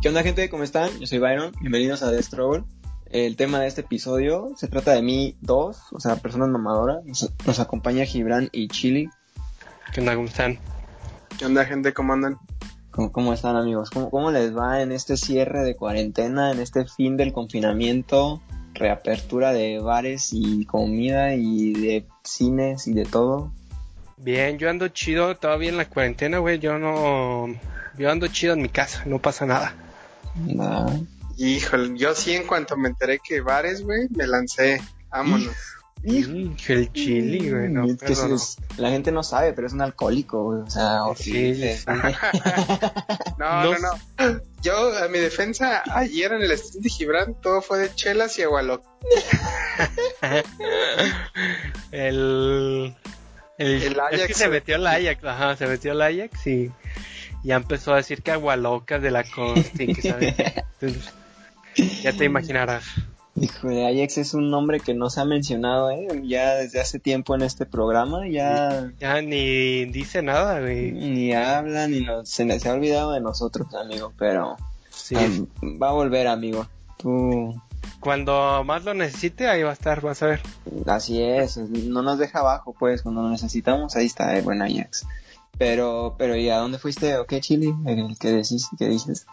¿Qué onda gente? ¿Cómo están? Yo soy Byron, bienvenidos a The Stroll. El tema de este episodio se trata de mí dos, o sea, personas mamadoras. Nos, nos acompaña Gibran y Chili. ¿Qué onda? ¿Cómo están? ¿Qué onda, gente? ¿Cómo andan? ¿Cómo, cómo están amigos? ¿Cómo, ¿Cómo les va en este cierre de cuarentena, en este fin del confinamiento, reapertura de bares y comida y de cines y de todo? Bien, yo ando chido todavía en la cuarentena, güey. Yo no. Yo ando chido en mi casa, no pasa nada. Nada. Híjole, yo sí, en cuanto me enteré que bares, güey, me lancé. Vámonos. Mm, el chili, güey. No, Es que no. es- la gente no sabe, pero es un alcohólico, güey. O sea, horrible. Sí, No, No. no, no. Yo, a mi defensa, ayer en el stream de Gibran, todo fue de chelas y agualoc. El. El, El es Ajax que se metió el Ajax, ajá, se metió el Ajax y ya empezó a decir que agualocas de la costa y que sabe. Entonces, ya te imaginarás. Híjole, Ajax es un nombre que no se ha mencionado, ¿eh? Ya desde hace tiempo en este programa, ya Ya ni dice nada, güey. ni habla, ni nos, se, se ha olvidado de nosotros, amigo, pero Sí. va a volver, amigo. Tú, Cuando más lo necesite, ahí va a estar, vas a ver. así es, no nos deja abajo, pues, cuando lo necesitamos, ahí está el buen Ajax. Pero, pero, ¿y a dónde fuiste o qué, Chile? El que decís, que dices,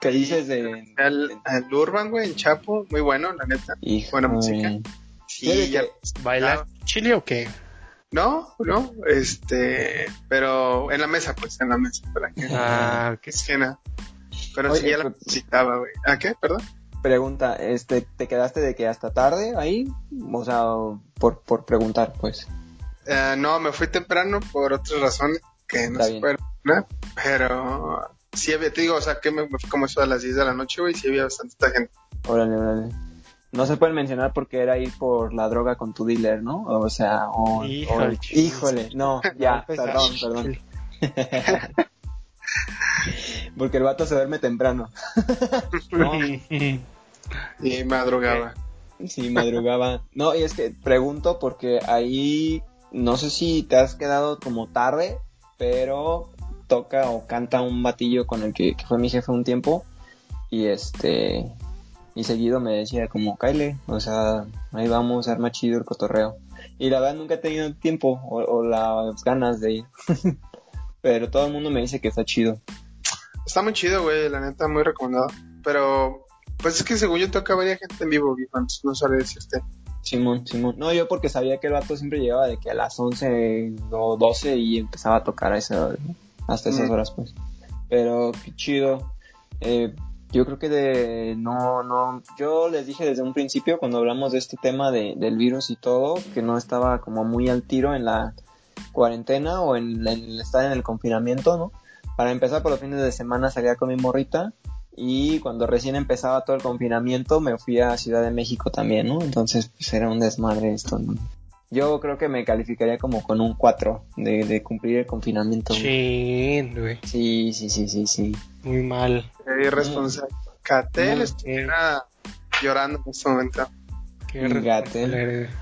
que dices de... Al, al Urban, güey, en Chapo, muy bueno, la neta. Buena música. Sí, ya. ¿Bailar chile o qué? No, no, este, pero en la mesa, pues, en la mesa, para que Ah, ok. que cena. Pero Oye, sí, ya la necesitaba, güey. ¿A qué? Perdón. Pregunta, este, ¿te quedaste de que hasta tarde ahí? O sea, por, por preguntar, pues. Eh, no, me fui temprano por otras razones que no Está se pueden mencionar, pero sí había, te digo, o sea, que me, fui como eso a las 10 de la noche, güey, y sí había bastante gente. Órale, órale. No se pueden mencionar porque era ir por la droga con tu dealer, ¿no? O sea, o... Híjole, o- híjole, no, ya, Pues, perdón, perdón. Porque el vato se duerme temprano. No, Y madrugaba. sí, madrugaba. No, y es que pregunto porque ahí, no sé si te has quedado como tarde, pero toca o canta un batillo con el que, fue mi jefe un tiempo. Y este, y seguido me decía como, Kyle, o sea, ahí vamos, arma chido el cotorreo. Y la verdad nunca he tenido tiempo o, las ganas de ir. pero todo el mundo me dice que está chido. Está muy chido, güey, la neta, muy recomendado. Pero, pues es que según yo toca varias gente en vivo, güey, entonces no sabe decirte. Simón, Simón. No, yo porque sabía que el vato siempre llegaba de que a las 11 o 12 y empezaba a tocar a esa hasta esas Mm. horas, pues. Pero qué chido. Eh, yo creo que de. No, no. Yo les dije desde un principio, cuando hablamos de este tema de, del virus y todo, que no estaba como muy al tiro en la cuarentena o en, en el estar en el confinamiento, ¿no? Para empezar, por los fines de semana salía con mi morrita. Y cuando recién empezaba todo el confinamiento, me fui a Ciudad de México también, ¿no? Entonces, pues era un desmadre esto, ¿no? Yo creo que me calificaría como con un 4 de, de cumplir el confinamiento. Chin, güey. Sí, sí, sí, sí, sí. Muy mal. Qué irresponsable. Catel Mm. estuviera llorando en este momento. Qué Gatel.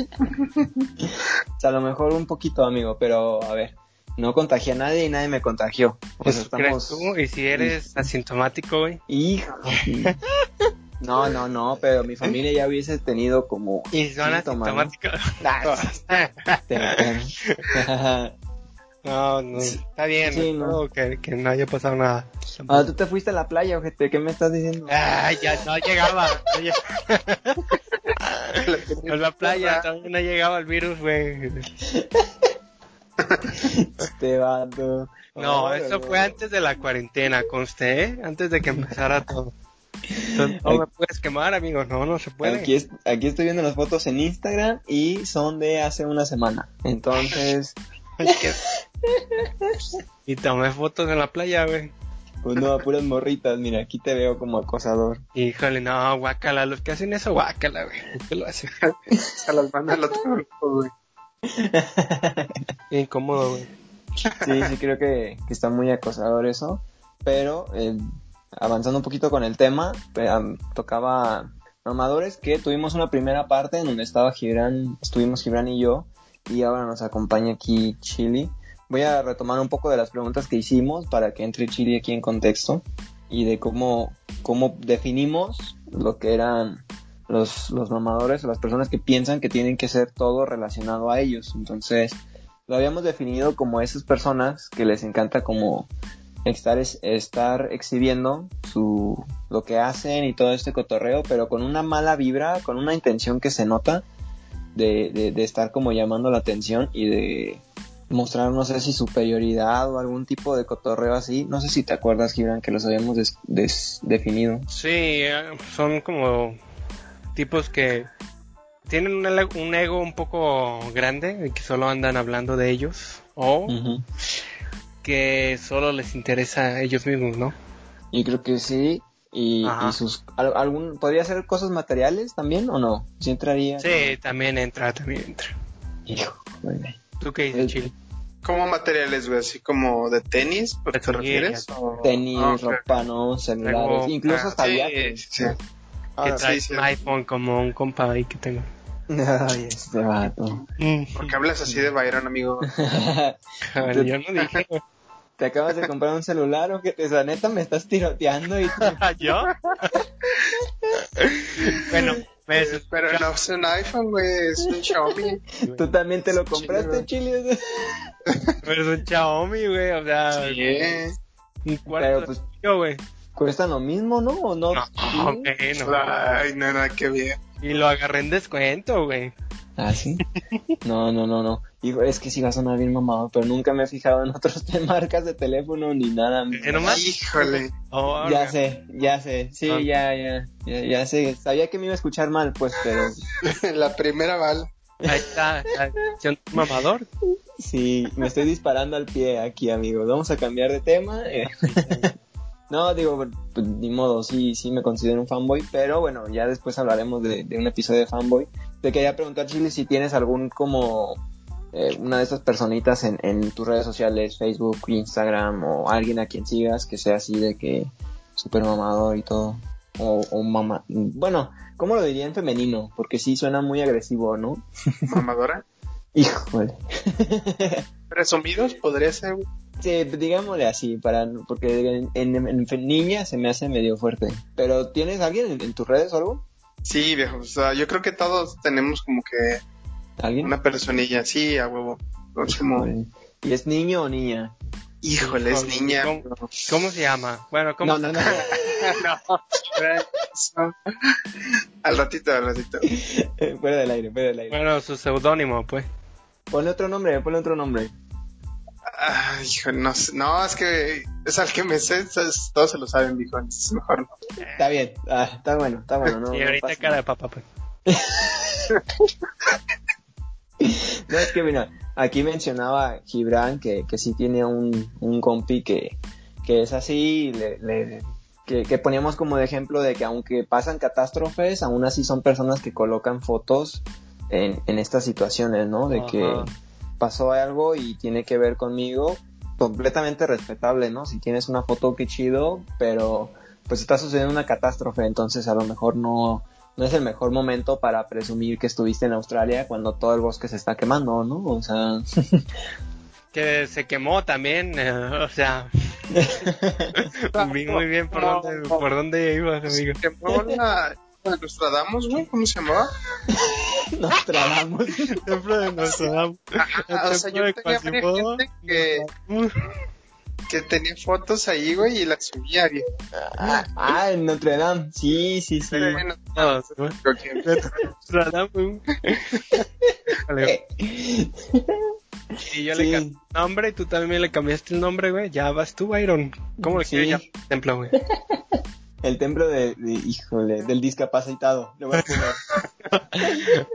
O sea, a lo mejor un poquito, amigo, pero a ver, no contagié a nadie y nadie me contagió. O sea, Eso crees tú, y si eres asintomático, güey. Hijo. No, no, no, pero mi familia ya hubiese tenido como Y son asintomáticos. Ah, No, no, está bien, Sí, no. Que, que no haya pasado nada. Ah, tú te fuiste a la playa, ojete, ¿qué me estás diciendo? Ya no llegaba. no En la playa no llegaba el virus, güey. Este vato. No, eso fue antes de la cuarentena, conste, ¿eh? Antes de que empezara todo. Entonces, no me puedes quemar, amigo. No, no se puede. Aquí, es- aquí estoy viendo las fotos en Instagram y son de hace una semana. Entonces, Y tomé fotos en la playa, güey. pues no, puras morritas. Mira, aquí te veo como acosador. Híjole, no, guácala. Los que hacen eso, guácala, güey. ¿Por qué lo hacen? Se las manda al otro grupo, güey. Incómodo, güey. Sí, sí, creo que, que está muy acosador eso. Pero eh, avanzando un poquito con el tema, eh, tocaba mamadores que tuvimos una primera parte en donde estaba Gibran, estuvimos Gibran y yo, y ahora nos acompaña aquí Chili. Voy a retomar un poco de las preguntas que hicimos para que entre Chili aquí en contexto. y de cómo, cómo definimos lo que eran los, los mamadores o las personas que piensan que tienen que ser todo relacionado a ellos. Entonces, lo habíamos definido como esas personas que les encanta como estar, estar exhibiendo su, lo que hacen y todo este cotorreo, pero con una mala vibra, con una intención que se nota de, de, de estar como llamando la atención y de mostrar, no sé si superioridad o algún tipo de cotorreo así. No sé si te acuerdas, Gibran, que los habíamos definido. Sí, eh, son como tipos que tienen un, un, ego un poco grande y que solo andan hablando de ellos o que solo les interesa a ellos mismos, ¿no? Yo creo que sí. Y, sus algún podría ser cosas materiales también o no sí entraría sí también entra también entra hijo tú qué dices Chile ¿Cómo materiales, güey? ¿Así como de tenis? ¿Por qué te refieres? Tenis, ah, ropa, ¿no? Celulares, incluso hasta sí, viajes. Sí. Que trae un iPhone como un compa ahí que tengo. Ay, este vato. ¿Por qué hablas así de Byron, amigo? ver, yo no dije, ¿Te acabas de comprar un celular o que te neta me estás tiroteando y ¿Yo? bueno, pues, pero no es un iPhone, güey, es un Xiaomi. ¿Tú también te lo compraste, Chile? Pero es un Xiaomi, güey, o sea, sí. un cuarto pues, yo, güey. Cuesta lo mismo, ¿no? ¿O no? No. Ay, no, no, qué bien. Y lo agarré en descuento, güey. ¿Ah, sí? No, no, no, no. Digo, es que sí va a sonar bien mamado, pero nunca me he fijado en otras marcas de teléfono ni nada. ¿Qué nomás? Híjole. Oh, ya sé, ya sé. Sí, ya, ya, ya, ya sé. Sabía que me iba a escuchar mal, pues, pero La primera bala. Ahí está, ahí está. un mamador. sí, me estoy disparando al pie aquí, amigos. Vamos a cambiar de tema. No, digo, pues, ni modo, sí, sí me considero un fanboy, pero bueno, ya después hablaremos de, de un episodio de fanboy. Te quería preguntar, Chile, si tienes algún como eh, una de estas personitas en, en tus redes sociales, Facebook, Instagram, o alguien a quien sigas que sea así de que super mamador y todo. O, o mamá. Bueno, ¿cómo lo diría en femenino? Porque sí suena muy agresivo, ¿no? ¿Mamadora? Híjole. ¿Presumidos? Podría ser, Sí, digámosle así, para, porque en, en- en niña se me hace medio fuerte. Pero ¿tienes alguien en, en tus redes o algo? Sí, viejo. O sea, yo creo que todos tenemos como que ¿Alguien? una personilla así, a huevo. Como, ¿Y es niño o niña? híjole, es niña. ¿Cómo, cómo se llama? Bueno, ¿cómo No, no, no. No. al ratito, al ratito. fuera del aire, fuera del aire. Bueno, su seudónimo, pues. Ponle otro nombre, ponle otro nombre. Ay, hijo, no sé. No, es que es al que me sé, es- todos se lo saben, mejor no. Está bien, ah, está bueno, está bueno. No, y ahorita cara de papá, pues. No, es que mira, aquí mencionaba Gibran que, que sí tiene un, un compi que, que es así, le, le- que, que poníamos como de ejemplo de que aunque pasan catástrofes, aún así son personas que colocan fotos en, en estas situaciones, ¿no? De que. Pasó algo y tiene que ver conmigo, completamente respetable, ¿no? Si tienes una foto, qué chido, pero pues está sucediendo una catástrofe, entonces a lo mejor no, no es el mejor momento para presumir que estuviste en Australia cuando todo el bosque se está quemando, ¿no? O sea, Que se quemó también, eh, o sea. vi muy bien por dónde, por dónde ibas, amigo. ¿Se la Nostradamus, güey? ¿Cómo se llamaba? nos tragamos. Templo de Nostradamus. Ah, o sea, yo El tenía varias gente que, que tenía fotos ahí, güey, y las subía, viejo. Ah, ah, en Notre Dame. Sí, sí, sí. Pero bueno, ¿no? que- Nostradamus. Vale, Y yo le Sí. cambié el nombre y tú también le cambiaste el nombre, güey. Ya vas tú, Byron. ¿Cómo le Sí. quieres llamar templo, güey? El templo de, de- híjole, del discapacitado. Le voy a poner.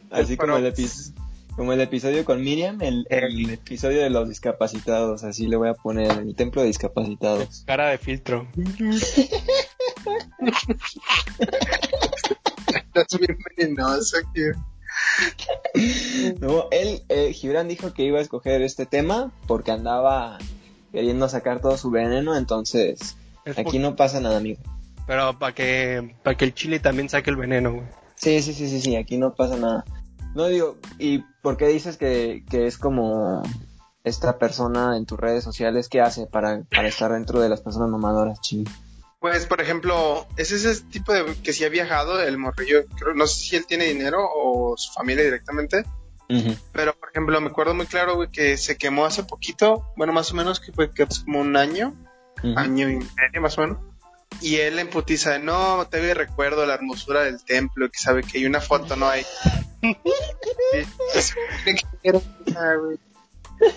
Así como el, como el episodio con Miriam, el, el episodio de los discapacitados. Así le voy a poner el templo de discapacitados. Cara de filtro. Estás bien venenoso, tío. No, él, eh, Gibran dijo que iba a escoger este tema porque andaba queriendo sacar todo su veneno, entonces Es aquí por- no pasa nada, amigo. Pero para que, para que el chile también saque el veneno, güey. Sí, sí, sí, sí, sí, aquí no pasa nada. No digo, ¿y por qué dices que, que es como esta persona en tus redes sociales, ¿qué hace para, para estar dentro de las personas mamadoras, ching? Pues, por ejemplo, es ese tipo de que si ha viajado, el morrillo, creo, no sé si él tiene dinero o su familia directamente, pero por ejemplo, me acuerdo muy claro, güey, que se quemó hace poquito, bueno, más o menos que fue que hace como un año, año y medio más o menos, y él en putiza de, no, te recuerdo la hermosura del templo, que sabe que hay una foto, no hay.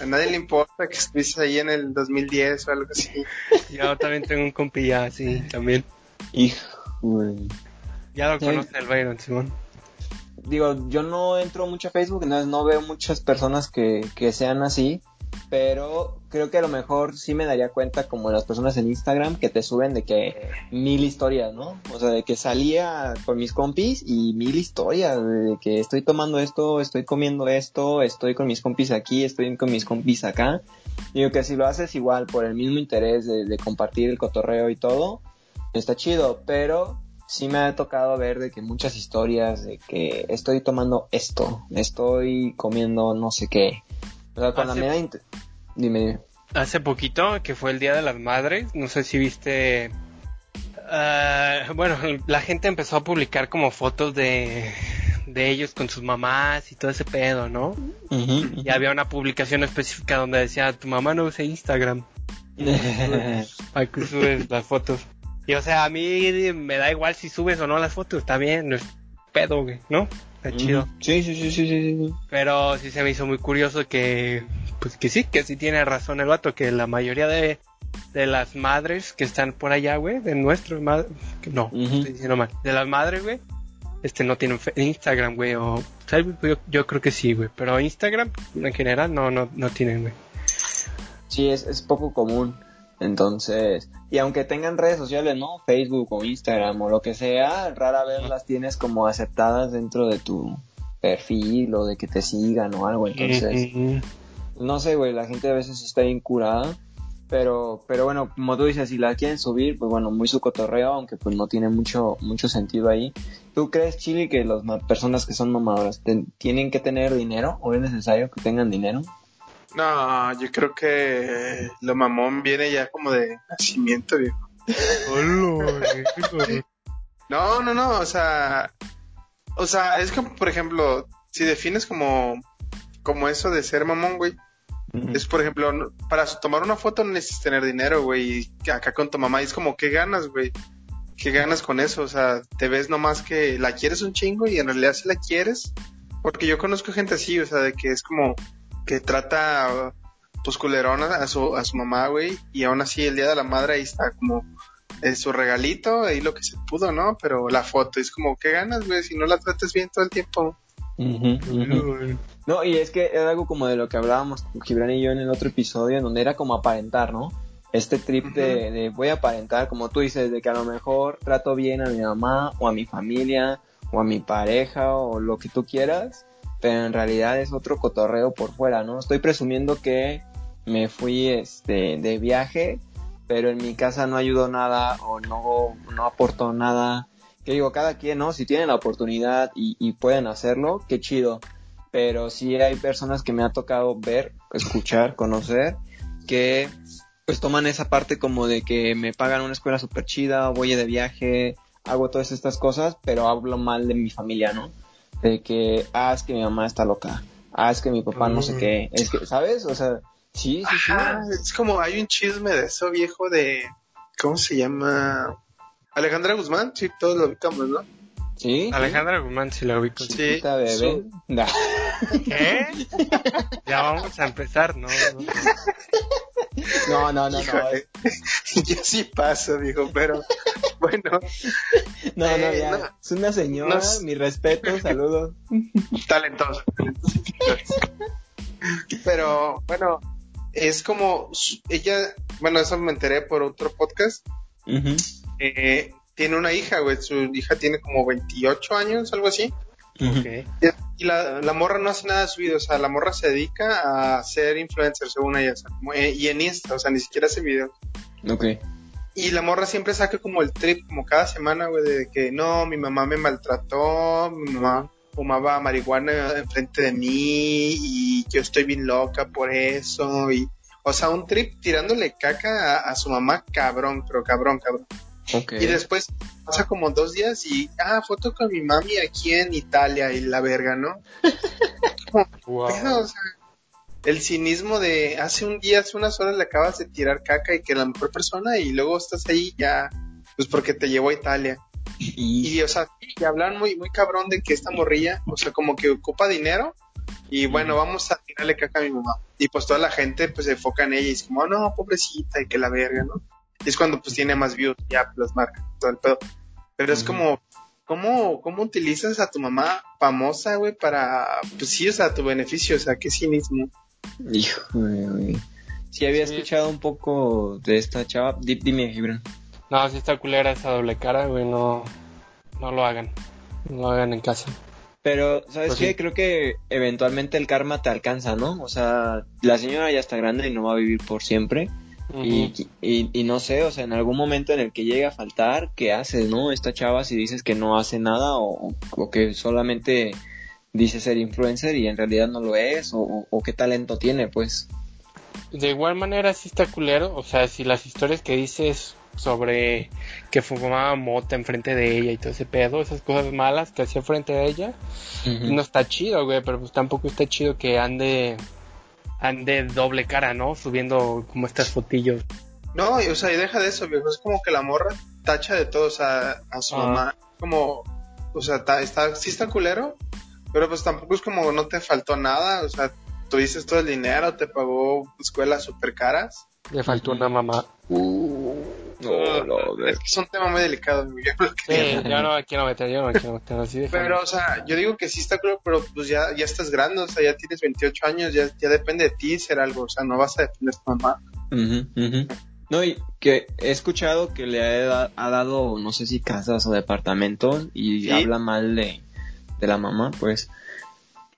A nadie le importa que estuviste ahí en el 2010 o algo así. Yo también tengo un compilla así, también. Hijo, Ya lo conoce el Byron, Simón. Digo, yo no entro mucho a Facebook, entonces no veo muchas personas que, que sean así pero creo que a lo mejor sí me daría cuenta como las personas en Instagram que te suben de que mil historias, ¿no? O sea, de que salía con mis compis y mil historias, de que estoy tomando esto, estoy comiendo esto, estoy con mis compis aquí, estoy con mis compis acá. Digo que si lo haces igual por el mismo interés de, de compartir el cotorreo y todo, está chido, pero sí me ha tocado ver de que muchas historias de que estoy tomando esto, estoy comiendo no sé qué hace, Dime. Hace poquito, que fue el Día de las Madres, no sé si viste... Ah, bueno, la gente empezó a publicar como fotos de, de ellos con sus mamás y todo ese pedo, ¿no? Y había una publicación específica donde decía, tu mamá no usa Instagram. Para que subes las fotos. Y o sea, a mí me da igual si subes o no las fotos, está bien, no es pedo, ¿no? Está chido. Sí, sí, sí, sí, sí, Pero sí se me hizo muy curioso que, pues que sí, que sí tiene razón el vato, que la mayoría de, de las madres que están por allá, güey, de nuestro, no, estoy diciendo mal, de las madres, güey, este no tienen Instagram, güey, o, yo, yo, creo que sí, güey, pero Instagram en general no, no, no tienen, güey. Sí, es, es poco común. Entonces, y aunque tengan redes sociales, ¿no? Facebook o Instagram o lo que sea, rara vez las tienes como aceptadas dentro de tu perfil o de que te sigan o algo. Entonces, no sé, güey, la gente a veces está bien curada. Pero, pero bueno, como tú dices, si la quieren subir, pues bueno, muy su cotorreo, aunque pues no tiene mucho, mucho sentido ahí. ¿Tú crees, Chili, que las personas que son mamadoras tienen que tener dinero o es necesario que tengan dinero? No, yo creo que lo mamón viene ya como de nacimiento, viejo. no, no, no, o sea, o sea, es como, por ejemplo, si defines como, como eso de ser mamón, güey, es, por ejemplo, para tomar una foto no necesitas tener dinero, güey, y acá con tu mamá es como, ¿qué ganas, güey? ¿Qué ganas con eso? O sea, te ves nomás que la quieres un chingo y en realidad si la quieres, porque yo conozco gente así, o sea, de que es como, que trata pues culerona a su, a su mamá, güey, y aún así el día de la madre ahí está como es su regalito, ahí lo que se pudo, ¿no? Pero la foto es como, ¿qué ganas, güey? Si no la tratas bien todo el tiempo. No, y es que era algo como de lo que hablábamos Gibran y yo en el otro episodio, en donde era como aparentar, ¿no? Este trip de, de voy a aparentar, como tú dices, de que a lo mejor trato bien a mi mamá o a mi familia o a mi pareja o lo que tú quieras, pero en realidad es otro cotorreo por fuera, ¿no? Estoy presumiendo que me fui este, de viaje, pero en mi casa no ayudó nada o no, no aportó nada. Que digo, cada quien, ¿no? Si tienen la oportunidad y, y pueden hacerlo, qué chido. Pero sí hay personas que me ha tocado ver, escuchar, conocer, que pues toman esa parte como de que me pagan una escuela súper chida, voy de viaje, hago todas estas cosas, pero hablo mal de mi familia, ¿no? De que, ah, es que mi mamá está loca, ah, es que mi papá no sé mm. qué, es que, ¿sabes? O sea, sí, sí, sí. Es como, hay un chisme de eso viejo de, ¿cómo se llama? Alejandra Guzmán, sí, todos lo ubicamos, ¿no? Sí. Alejandra Guzmán, sí la ubico. Sí. bebé. ¿Qué? ya vamos a empezar, ¿no? No, no, no, no. Yo sí paso, viejo, pero bueno. No, no, eh, ya. Es una señora, mi respeto, saludos. Talentosa. Pero bueno, es como ella, bueno, eso me enteré por otro podcast. eh, tiene una hija, güey. Su hija tiene como 28 años, algo así. Y la, la, morra no hace nada de su vida, o sea, la morra se dedica a ser influencer, según ella, eh, y en Insta, o sea, ni siquiera hace videos. Ok. Y la morra siempre saca como el trip, como cada semana, güey, de que no, mi mamá me maltrató, mi mamá fumaba marihuana enfrente de mí y yo estoy bien loca por eso y o sea un trip tirándole caca a, su mamá cabrón pero cabrón cabrón y después pasa como dos días y ah foto con mi mami aquí en Italia y la verga no el cinismo de hace un día hace unas horas le acabas de tirar caca y que la mejor persona y luego estás ahí ya pues porque te llevó a Italia. Y, o sea, y hablan muy, muy cabrón de que esta morrilla, o sea, como que ocupa dinero y bueno, vamos a tirarle caca a mi mamá. Y pues toda la gente pues se enfoca en ella y dice como, no, pobrecita y que la verga, ¿no? Y es cuando pues tiene más views, ya las marcas, todo el pedo. Pero es como, ¿cómo, ¿cómo utilizas a tu mamá famosa, güey, para, pues sí, o sea, tu beneficio, o sea, qué cinismo. Hijo, güey. Sí, había escuchado un poco de esta chava. Dime, Gibran. No, si está culera esa doble cara, güey, no, no lo hagan. No lo hagan en casa. Pero, ¿sabes pues qué? Creo que eventualmente el karma te alcanza, ¿no? O sea, la señora ya está grande y no va a vivir por siempre. Y, y, no sé, o sea, en algún momento en el que llegue a faltar, ¿qué haces, no? Esta chava si dices que no hace nada o, o que solamente dice ser influencer y en realidad no lo es, o, o, qué talento tiene, pues. De igual manera sí está culero, o sea, si las historias que dices sobre que fumaba mota enfrente de ella y todo ese pedo, esas cosas malas que hacía frente a ella. No está chido, güey, pero pues tampoco está chido que ande ande doble cara, ¿no? Subiendo como estas fotillos. No, o sea, y deja de eso, viejo. Es como que la morra tacha de todo, o sea, a su ah. mamá. Como, o sea, está, sí está culero, pero pues tampoco es como no te faltó nada, o sea, tuviste todo el dinero, te pagó escuelas súper caras. Le faltó una mamá. Uh. No, no, es que es un tema muy delicado. Yo, sí, yo no me quiero meter, yo no me quiero meter. Así pero, o sea, yo digo que sí está claro, pero pues ya, ya estás grande, o sea, ya tienes 28 años, ya, ya depende de ti ser algo, o sea, no vas a depender de tu mamá. No, y que he escuchado que le ha, ha, dado, no sé si casas o departamentos, y habla mal de, de la mamá, pues.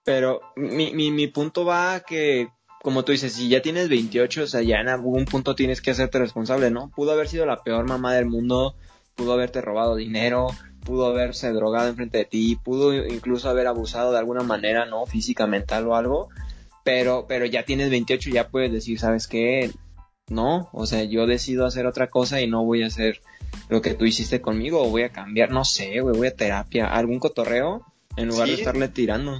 Pero mi, mi, mi punto va a que como tú dices, si ya tienes 28, o sea, ya en algún punto tienes que hacerte responsable, ¿no? Pudo haber sido la peor mamá del mundo, pudo haberte robado dinero, pudo haberse drogado enfrente de ti, pudo incluso haber abusado de alguna manera, ¿no? Física, mental o algo, pero, pero ya tienes 28, ya puedes decir, ¿sabes qué? No, o sea, yo decido hacer otra cosa y no voy a hacer lo que tú hiciste conmigo o voy a cambiar, no sé, güey, voy a terapia, algún cotorreo en lugar de estarle tirando.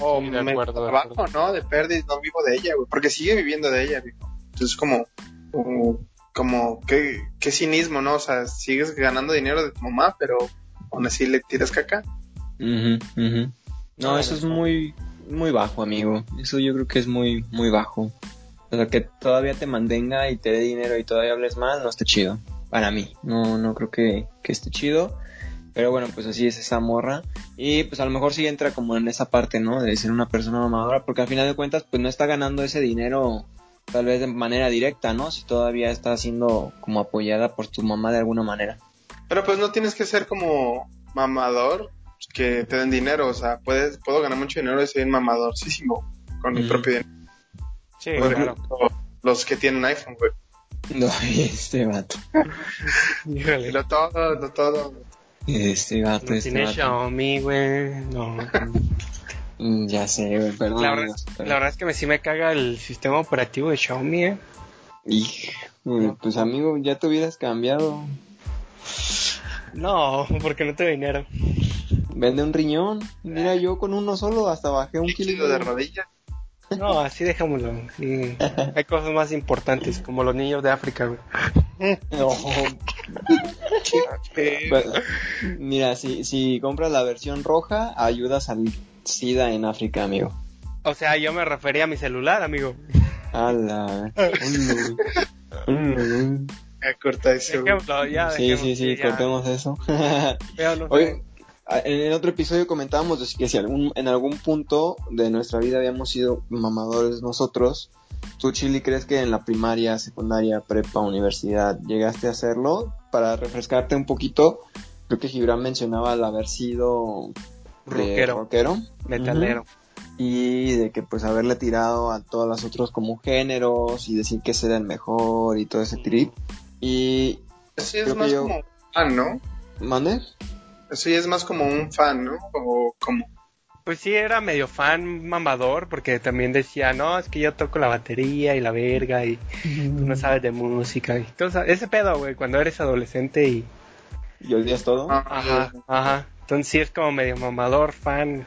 O me acuerdo, trabajo, ¿no? De pérdida, no vivo de ella, güey. Porque sigue viviendo de ella, güey. Entonces, como, como, como, qué, qué cinismo, ¿no? O sea, sigues ganando dinero de tu mamá, pero aún así le tiras caca. No, eso es muy, muy bajo, amigo. Eso yo creo que es muy, muy bajo. O sea, que todavía te mantenga y te dé dinero y todavía hables mal, no está chido. Para mí, no, no creo que, que esté chido. Pero bueno, pues así es esa morra. Y pues a lo mejor sí entra como en esa parte, ¿no? De ser una persona mamadora, porque al final de cuentas, pues no está ganando ese dinero tal vez de manera directa, ¿no? Si todavía está siendo como apoyada por tu mamá de alguna manera. Pero pues no tienes que ser como mamador que te den dinero, o sea, puedes, puedo ganar mucho dinero y ser mamadorcísimo con mi propio dinero. Sí, claro. Los que tienen iPhone, güey. No, este vato. Lo todo, lo todo. Este gato, no este tiene Xiaomi, güey. No. Mm, ya sé, güey, perdón. La verdad, la verdad, es que me, sí me caga el sistema operativo de Xiaomi, eh. pues amigo, ya te hubieras cambiado. No, porque no te dinero. Vende un riñón. Mira, yo con uno solo hasta bajé un kilo de rodilla. No, así dejémoslo. Hay cosas más importantes, como los niños de África, güey. No. mira, si, si compras la versión roja, ayudas al SIDA en África, amigo. O sea, yo me refería a mi celular, amigo. Ala. corta eso. sí, sí, sí, cortemos eso. Oye, en el otro episodio comentábamos que si algún, en algún punto de nuestra vida habíamos sido mamadores nosotros, ¿tú, Chili, crees que en la primaria, secundaria, prepa, universidad llegaste a hacerlo? Para refrescarte un poquito, creo que Gibran mencionaba el haber sido rockero, rockero. metalero. Y de que pues haberle tirado a todos los otros como géneros y decir que ese era el mejor y todo ese trip. Y... Así es más como... Ah, ¿no? ¿Mande? Eso ya es más como un fan, ¿no? O como... pues sí era medio fan mamador porque también decía, no, es que yo toco la batería y la verga y tú no sabes de música y todo ese pedo, güey, cuando eres adolescente y... ¿Y odias todo? Ah, Ajá, ajá. Entonces sí es como medio mamador, fan.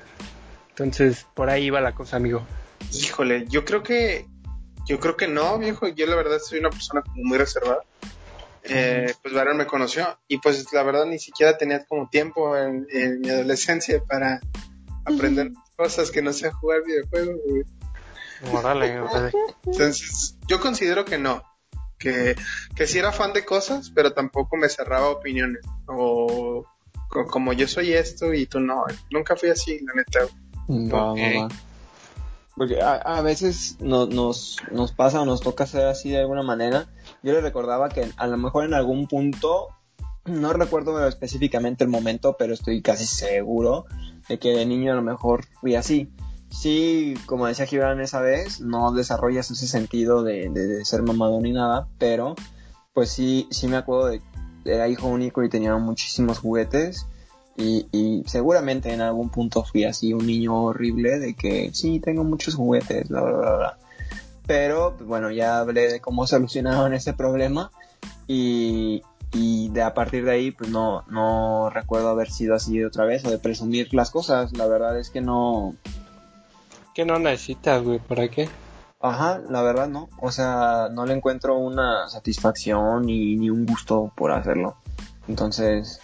Entonces por ahí iba la cosa, amigo. Híjole, yo creo que yo creo que no, viejo. Yo la verdad soy una persona como muy reservada. Eh, pues Byron me conoció y pues la verdad ni siquiera tenía como tiempo en, en mi adolescencia para aprender cosas que no sea jugar videojuegos. güey. Órale, órale. Entonces, yo considero que no. Que, que sí era fan de cosas, pero tampoco me cerraba opiniones. O co- como yo soy esto y tú no. Nunca fui así, la neta. Ok. va, va. Porque a, a veces no- nos, nos pasa o nos toca hacer así de alguna manera. Yo le recordaba que a lo mejor en algún punto, no recuerdo específicamente el momento, pero estoy casi seguro de que de niño a lo mejor fui así. Sí, como decía Gibran esa vez, no desarrollas ese sentido de, de- ser mamado ni nada, pero pues sí, sí me acuerdo de era hijo único y tenía muchísimos juguetes y, y seguramente en algún punto fui así un niño horrible de que sí, tengo muchos juguetes, bla, bla, bla, bla. Pero pues, bueno, ya hablé de cómo solucionaron ese problema y, y de a partir de ahí pues no, no recuerdo haber sido así otra vez o de presumir las cosas. La verdad es que no, ¿Qué no necesitas, güey? ¿Para qué? Ajá, la verdad no. O sea, no le encuentro una satisfacción ni, ni un gusto por hacerlo. Entonces,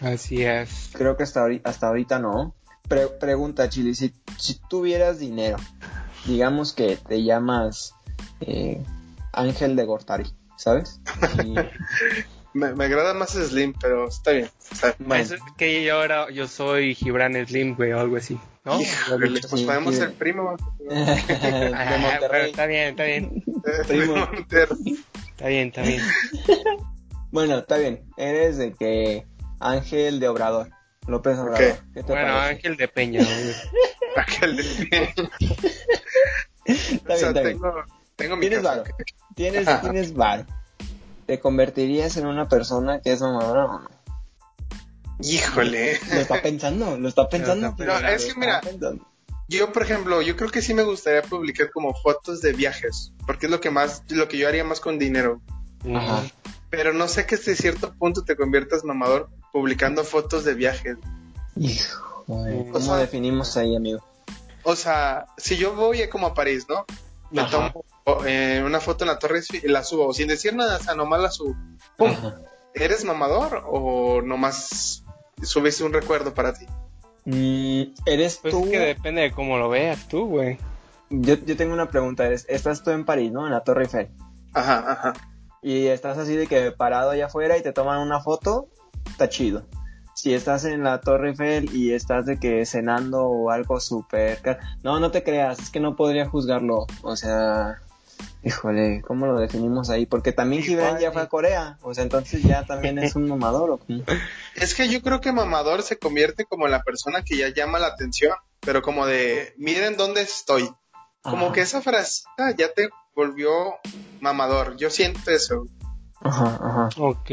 Así es. creo que hasta ahorita, hasta ahorita no. Pre- pregunta, Chili, si, si tuvieras dinero, digamos que te llamas eh, Ángel de Gortari, ¿sabes? Y- Me, me agrada más Slim, pero está bien. está bien. bueno, Eso es que yo ahora yo soy Gibran Slim, güey, o algo así, ¿no? Híjole, pues Sí, podemos sí. ser primo. de pero Monterrey. está bien, está bien, está bien, está bien. Bueno, está bien. Eres de que Ángel de Obrador. López Obrador. Ok. ¿Qué te Bueno, parece? Ángel de Peña, güey. Aquel de- Está o sea, bien, está bien. tengo, tengo mi Tienes varo. Tienes, tienes varo. ¿Te convertirías en una persona que es mamadora o no? Híjole. Lo está pensando, lo está pensando. No, pero es lo que mira, pensando. Yo, por ejemplo, yo creo que sí me gustaría publicar como fotos de viajes, porque es lo que más, lo que yo haría más con dinero. Ajá. Pero no sé que hasta cierto punto te conviertas mamador publicando fotos de viajes. Joder, O ¿Cómo sea- definimos ahí, amigo? O sea, si yo voy como a París, ¿no? Me Ajá. tomo eh, una foto en la torre Eiffel y la subo, sin decir nada, o sea, nomás la subo. ¿Eres mamador o nomás subiste un recuerdo para ti? Mm, ¿Eres Pues tú? es que depende de cómo lo veas tú, güey. yo, yo tengo una pregunta. Eres, estás tú en París, ¿no? En la Torre Eiffel. Ajá, ajá. Y estás así de que parado allá afuera y te toman una foto, está chido. Si estás en la Torre Eiffel y estás de que cenando o algo súper... No, no te creas, es que no podría juzgarlo. O sea, híjole, ¿cómo lo definimos ahí? Porque también Gibran ya fue a. Corea. O sea, entonces ya también es un mamador. ¿o cómo? Es que yo creo que mamador se convierte como en la persona que ya llama la atención, pero como de, miren dónde estoy. Como Ajá. que esa frase ya te volvió mamador. Yo siento eso. Ajá, ajá. Ok.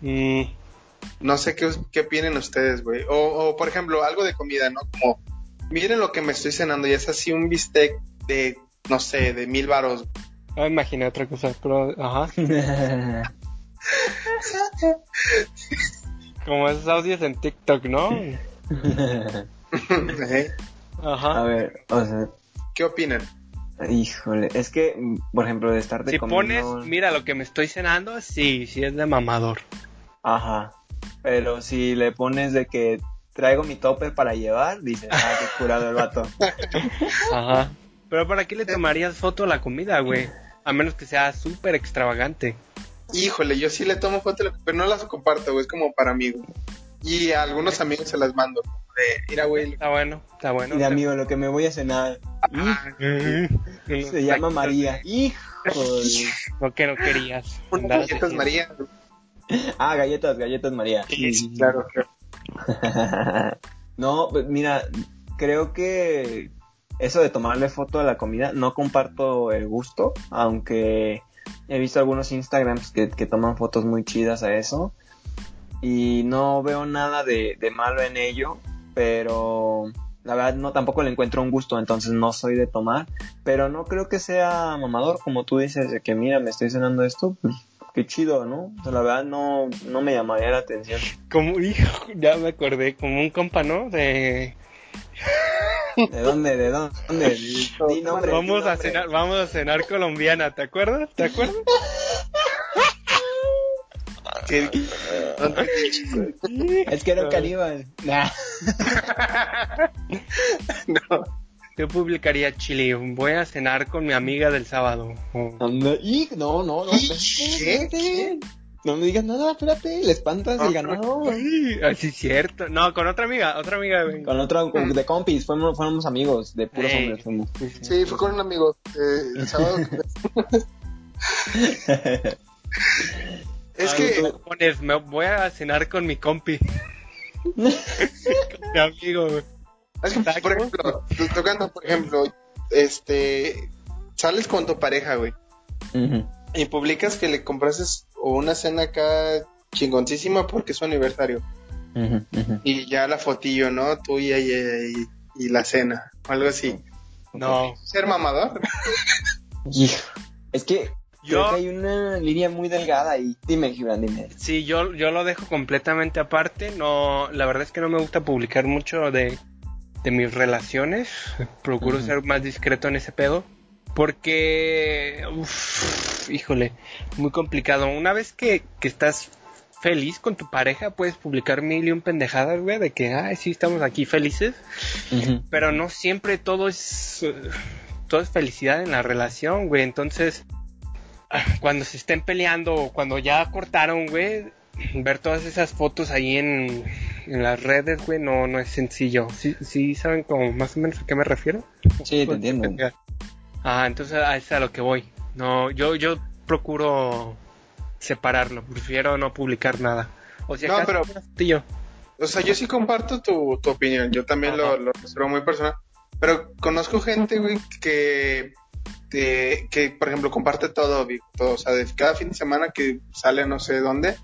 Mm, No sé qué, qué opinen ustedes, güey. O, o, por ejemplo, algo de comida, ¿no? Como, miren lo que me estoy cenando y es así un bistec de, no sé, de mil varos. no me imaginé otra cosa, pero, ajá. Como esos audios en TikTok, ¿no? ¿Eh? Ajá. A ver, o sea, ¿Qué opinan? híjole, es que, por ejemplo, de estarte Si pones, mira lo que me estoy cenando, sí, sí es de mamador. Ajá. Pero si le pones de que traigo mi tope para llevar, dices, ah, qué curado el vato. Ajá. Pero ¿para qué le tomarías foto a la comida, güey? A menos que sea súper extravagante. Híjole, yo sí le tomo foto, pero no las comparto, güey, es como para güey. Y a algunos amigos se las mando. De, mira, güey, Está bueno, está bueno. Y de amigo, lo que me voy a cenar se llama María. Híjole. Lo que no querías. unas galletas. María. Ah, galletas, galletas María. Sí, sí, claro, claro. no, pues mira, creo que eso de tomarle foto a la comida, no comparto el gusto, aunque he visto algunos Instagrams que, que toman fotos muy chidas a eso. Y no veo nada de, de malo en ello, pero la verdad no tampoco le encuentro un gusto, entonces no soy de tomar, pero no creo que sea mamador, como tú dices, de que mira, me estoy cenando esto, pues qué chido, ¿no? O sea, la verdad no, no me llamaría la atención. Como, hijo, ya me acordé, como un compa, ¿no? De... ¿De dónde? ¿De dónde? Di nombre, vamos di a cenar, vamos a cenar colombiana, ¿te acuerdas? ¿Te acuerdas? Que- Es que era un caníbal. Nah. no. Yo publicaría Chile, voy a cenar con mi amiga del sábado. O- Anda, y- no, no, no. ¿Y espérate, qué? No me digas nada, espérate, le espantas el ganado. Ay, así es cierto. No, con otra amiga, otra amiga. güey. Con otro, con- de compis, fuimos, fuéramos amigos, de puros Ey. hombres fuimos. Sí, fue con un amigo. eh, el sábado. es Ah, que. tú pones, me voy a cenar con mi compi. con mi amigo, güey. Es que, por ejemplo, tocando, por ejemplo, este. Sales con tu pareja, güey. Y publicas que le compraste una cena acá chingoncísima porque es su aniversario. Y ya la fotillo, ¿no? Tuya y, y, y la cena. O algo así. No. ¿Ser mamador? Es que Yo- creo que hay una línea muy delgada ahí. Dime, Gibran, dime. Sí, yo, yo lo dejo completamente aparte. No, la verdad es que no me gusta publicar mucho de, de mis relaciones. Procuro ser más discreto en ese pedo. Porque, uf, híjole, muy complicado. Una vez que, que estás feliz con tu pareja, puedes publicar mil y un pendejadas, güey, de que, ay, sí, estamos aquí felices. Pero no siempre todo es, todo es felicidad en la relación, güey. Entonces, cuando se estén peleando o cuando ya cortaron, güey, ver todas esas fotos ahí en, en las redes, güey, no, no es sencillo. ¿Sí, sí saben como más o menos a qué me refiero? Sí, te entiendo. Ah, entonces a eso es a lo que voy. No, yo, yo procuro separarlo. Prefiero no publicar nada. O sea, No, pero- fotillo. O sea, yo sí comparto tu, tu opinión. Yo también Ajá. lo, lo considero muy personal. Pero conozco gente, güey, que, que, que, por ejemplo, comparte todo, todo. O sea, de cada fin de semana que sale no sé dónde.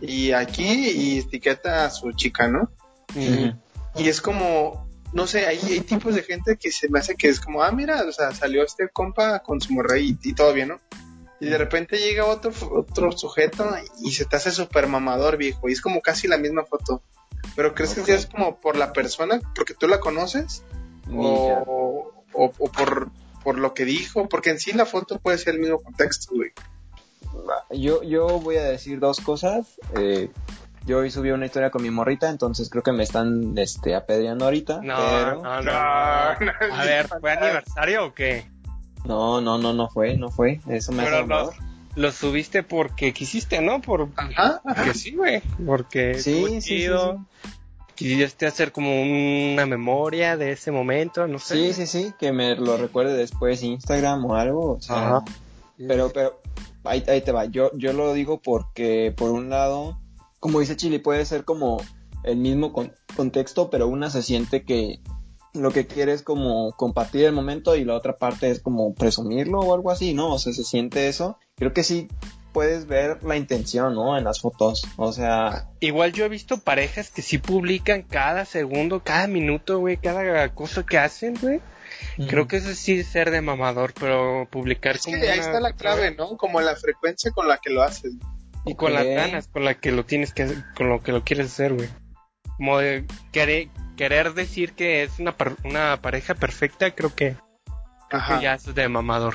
Y aquí y etiqueta a su chica, ¿no? Y es como, no sé, hay, hay tipos de gente que se me hace que es como, ah, mira, o sea, salió este compa con su morra y, y todo bien, ¿no? Y de repente llega otro, otro sujeto y se te hace súper mamador, viejo. Y es como casi la misma foto. Pero ¿crees que es como por la persona, porque tú la conoces? O, o, o por, por lo que dijo? Porque en sí la foto puede ser el mismo contexto, güey. Yo, yo voy a decir dos cosas. Eh, yo hoy subí una historia con mi morrita, entonces creo que me están este, apedreando ahorita. No, pero... no, no, No, no. no, A ver, ¿fue aniversario o qué? No, no, no, no fue, no fue. Eso me hace Pero lo, mamador. lo subiste porque quisiste, ¿no? Por, Ajá, ajá. porque sí, güey. Porque Sí, sí, sí. Quisiste hacer como una memoria de ese momento, no sé. Sí, sí, sí, que me lo recuerde después Instagram o algo. O sea, Ajá. Pero, pero, ahí, ahí te va. Yo, yo lo digo porque, por un lado, como dice Chile, puede ser como el mismo con- contexto, pero una se siente que lo que quiere es como compartir el momento y la otra parte es como presumirlo o algo así, ¿no? O sea, se siente eso. Creo que sí puedes ver la intención, ¿no? En las fotos. O sea, Igual yo he visto parejas que sí publican cada segundo, cada minuto, güey, cada cosa que hacen, güey. Creo que eso sí es ser de mamador, pero publicar Es que como ahí una- está la clave, ¿no? Como la frecuencia con la que lo haces. Y con las ganas con la que lo tienes que con lo que lo quieres hacer, güey. Como de querer, querer decir que es una, par- una pareja perfecta, creo que, Ajá. que ya es de mamador.